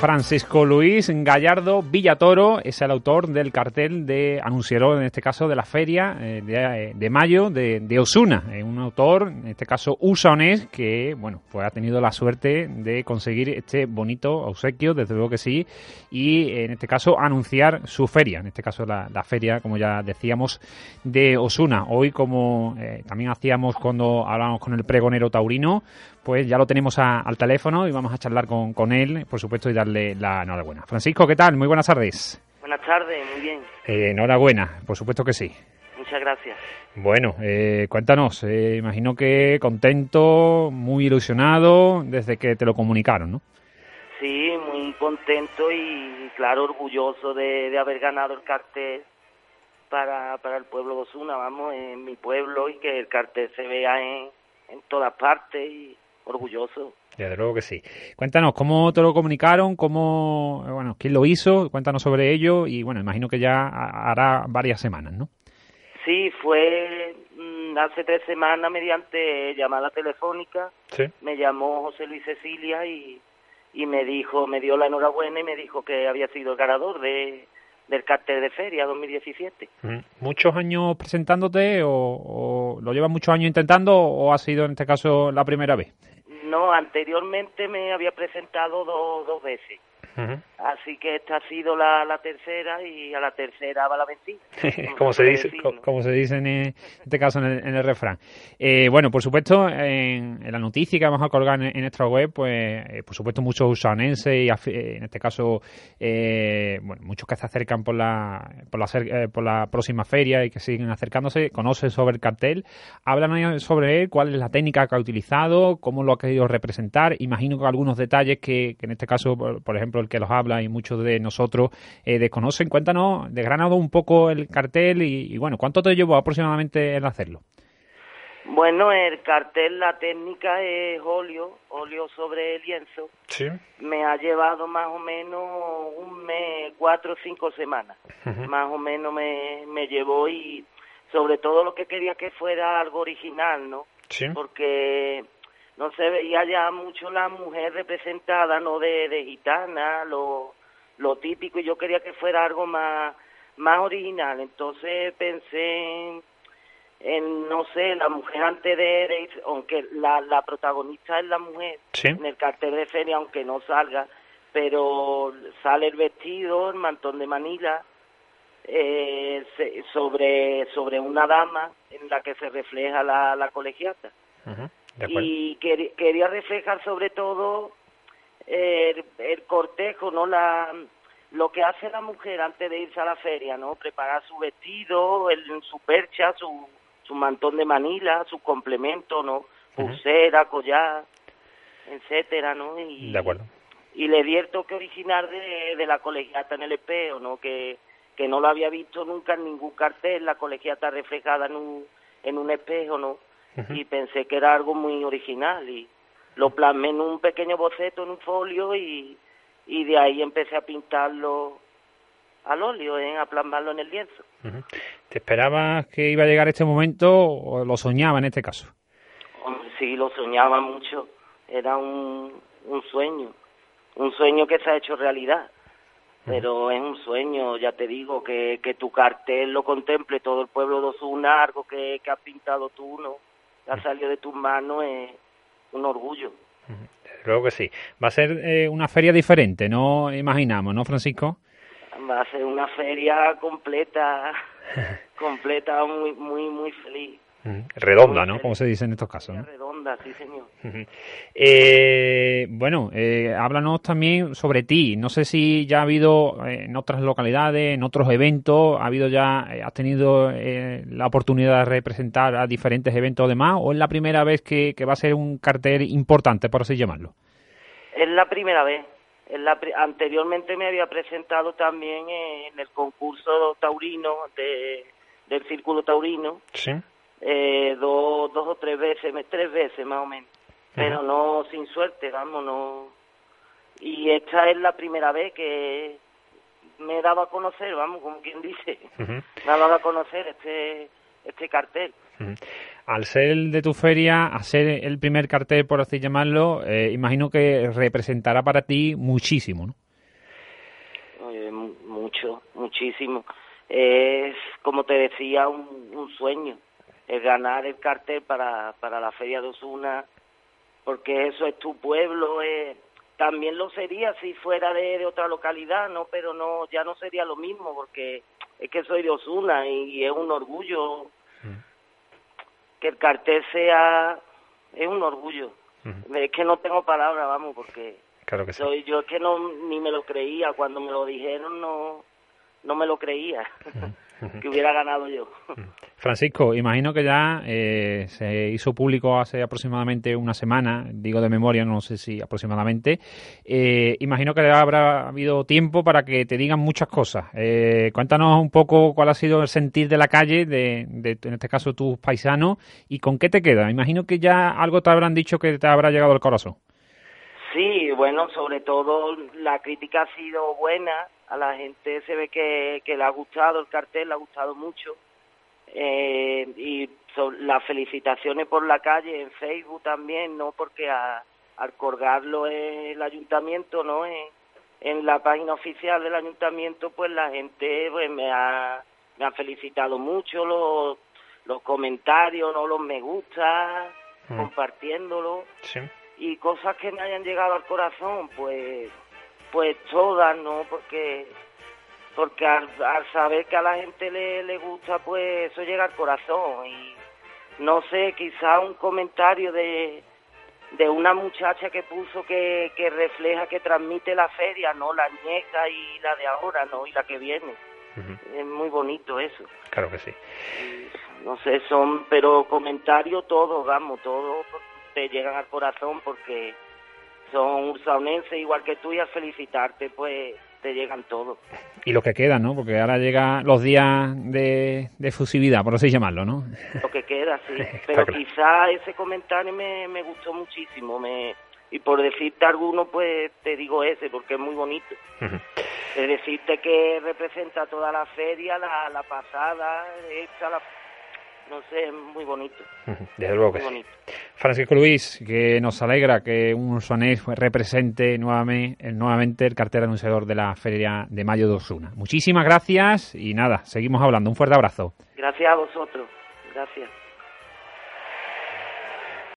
Francisco Luis Gallardo Villatoro es el autor del cartel de anunciero, en este caso, de la feria eh, de, de, mayo de, de Osuna. Es un autor, en este caso, usonés, que, bueno, pues ha tenido la suerte de conseguir este bonito obsequio, desde luego que sí, y en este caso anunciar su feria, en este caso la, feria, como ya decíamos, de Osuna. Hoy, como eh, también hacíamos cuando hablábamos con el pregonero taurino, pues ya lo tenemos a, al teléfono y vamos a charlar con, con, él, por supuesto, y darle la enhorabuena. Francisco, ¿qué tal? Muy buenas tardes. Buenas tardes, muy bien. Eh, enhorabuena, por supuesto que sí. Muchas gracias. Bueno, eh, cuéntanos, eh, imagino que contento, muy ilusionado desde que te lo comunicaron, ¿no? Sí, muy contento y claro, orgulloso de, de haber ganado el cartel para, para el pueblo de Osuna, vamos, en mi pueblo y que el cartel se vea en, en todas partes y orgulloso. Desde luego que sí. Cuéntanos, ¿cómo te lo comunicaron? ¿Cómo, bueno, quién lo hizo? Cuéntanos sobre ello y, bueno, imagino que ya hará varias semanas, ¿no? Sí, fue hace tres semanas mediante llamada telefónica. Sí. Me llamó José Luis Cecilia y, y me dijo, me dio la enhorabuena y me dijo que había sido el ganador de, del cartel de feria 2017. ¿Muchos años presentándote o, o, lo llevas muchos años intentando o ha sido en este caso la primera vez? No, anteriormente me había presentado do, dos veces. Uh -huh. Así que esta ha sido la, la, tercera y a la tercera va la vencida. como, se dice, como, como, se dice en este caso en el, en el refrán. Eh, bueno, por supuesto, en, en, la noticia que vamos a colgar en, en nuestra web, pues eh, por supuesto muchos usanenses y en este caso eh, bueno, muchos que se acercan por la, por, la, eh, por la próxima feria y que siguen acercándose, conocen sobre el cartel, hablan sobre él, cuál es la técnica que ha utilizado, cómo lo ha querido representar, imagino que algunos detalles que, que en este caso, por, por ejemplo, el que los habla y muchos de nosotros eh, desconocen. Cuéntanos, desgranado un poco el cartel y, y, bueno, ¿cuánto te llevó aproximadamente el hacerlo? Bueno, el cartel, la técnica es óleo, óleo sobre lienzo. Sí. Me ha llevado más o menos un mes, cuatro o cinco semanas. Uh -huh. Más o menos me, me llevó y sobre todo lo que quería que fuera algo original, ¿no? Sí. Porque no se veía ya mucho la mujer representada, ¿no? De, de gitana, lo, lo típico, y yo quería que fuera algo más, más original. Entonces pensé en, en no sé, la mujer antes de, de aunque la, la protagonista es la mujer, sí. en el cartel de feria, aunque no salga, pero sale el vestido, el mantón de Manila, eh, sobre, sobre una dama en la que se refleja la, la colegiata. Uh -huh y quer, quería reflejar sobre todo el, el, cortejo, ¿no? La, lo que hace la mujer antes de irse a la feria, ¿no? Preparar su vestido, el, su percha, su, su mantón de Manila, su complemento, ¿no? Pulsera, uh -huh. collar, etcétera, ¿no? Y, de acuerdo. Y le di el toque original de, de la colegiata en el espejo, ¿no? Que, que no lo había visto nunca en ningún cartel, la colegiata reflejada en un, en un espejo, ¿no? Y pensé que era algo muy original y lo plasmé en un pequeño boceto en un folio y, y de ahí empecé a pintarlo al óleo, ¿eh? a plasmarlo en el lienzo. Uh -huh. ¿Te esperabas que iba a llegar este momento o lo soñaba en este caso? Sí, lo soñaba mucho. Era un, un sueño, un sueño que se ha hecho realidad. Pero es un sueño, ya te digo, que, que tu cartel lo contemple todo el pueblo de Osuna, algo que, que has pintado tú, ¿no? Ha salido de tus manos es un orgullo. Creo que sí. Va a ser eh, una feria diferente, no imaginamos, ¿no, Francisco? Va a ser una feria completa, completa, muy, muy, muy feliz. Redonda, ¿no? Como se dice en estos casos. Redonda, sí, señor. Eh, bueno, eh, háblanos también sobre ti. No sé si ya ha habido eh, en otras localidades, en otros eventos, ha habido ya, has tenido la oportunidad de representar a diferentes eventos demás, o es la primera vez que, va a ser un cartel importante, por así llamarlo. Es la primera vez. la, anteriormente me había presentado también en el concurso taurino de, del Círculo Taurino. Sí eh, dos, dos o tres veces, tres veces más o menos, pero no sin suerte, vamos, no. Y esta es la primera vez que me daba a conocer, vamos, como quien dice, me daba a conocer este este cartel. Al ser el de tu feria, a ser el primer cartel, por así llamarlo, eh, imagino que representará para ti muchísimo, ¿no? mucho, muchísimo. Es, como te decía, un sueño el ganar el cartel para, para la Feria de Osuna, porque eso es tu pueblo, eh, también lo sería si fuera de, otra localidad, ¿no? Pero no, ya no sería lo mismo, porque es que soy de Osuna y, es un orgullo mm. que el cartel sea, es un orgullo. Es que no tengo palabras, vamos, porque claro que soy yo es que no ni me lo creía cuando me lo dijeron, no no me lo creía que hubiera ganado yo. Francisco, imagino que ya eh, se hizo público hace aproximadamente una semana, digo de memoria, no sé si aproximadamente. Eh, imagino que habrá habido tiempo para que te digan muchas cosas. Eh, cuéntanos un poco cuál ha sido el sentir de la calle, de, en este caso tus paisanos, y con qué te queda. Imagino que ya algo te habrán dicho que te habrá llegado al corazón. Sí, bueno, sobre todo la crítica ha sido buena. A la gente se ve que, que le ha gustado el cartel, le ha gustado mucho eh, y las felicitaciones por la calle en Facebook también, ¿no? Porque al colgarlo el ayuntamiento, ¿no? En, en la página oficial del ayuntamiento, pues la gente pues, me, ha, me ha felicitado mucho, los, los comentarios, ¿no? Los me gusta, mm. compartiéndolo. Y cosas que me hayan llegado al corazón, pues, pues todas, ¿no? Porque porque al, saber que a la gente le, le gusta, pues eso llega al corazón. Y no sé, quizá un comentario de, de una muchacha que puso que, que refleja, que transmite la feria, ¿no? La nieca y la de ahora, ¿no? Y la que viene. Es muy bonito eso. Claro que sí. no sé, son, pero comentarios todos, vamos, todos te llegan al corazón porque son ursaunenses igual que tú y a felicitarte, pues te llegan todos. Y lo que queda, ¿no? Porque ahora llegan los días de, de fusividad, por así llamarlo, ¿no? Lo que queda, sí. Pero quizá ese comentario me, me gustó muchísimo. Me, y por decirte alguno, pues te digo ese, porque es muy bonito. Es decirte que representa toda la feria, la, la pasada, esta, la no sé, muy bonito. Desde luego que sí. Francisco Luis, que nos alegra que un sonés represente nuevamente, nuevamente el cartel anunciador de la Feria de Mayo de Osuna. Muchísimas gracias y nada, seguimos hablando. Un fuerte abrazo. Gracias a vosotros. Gracias.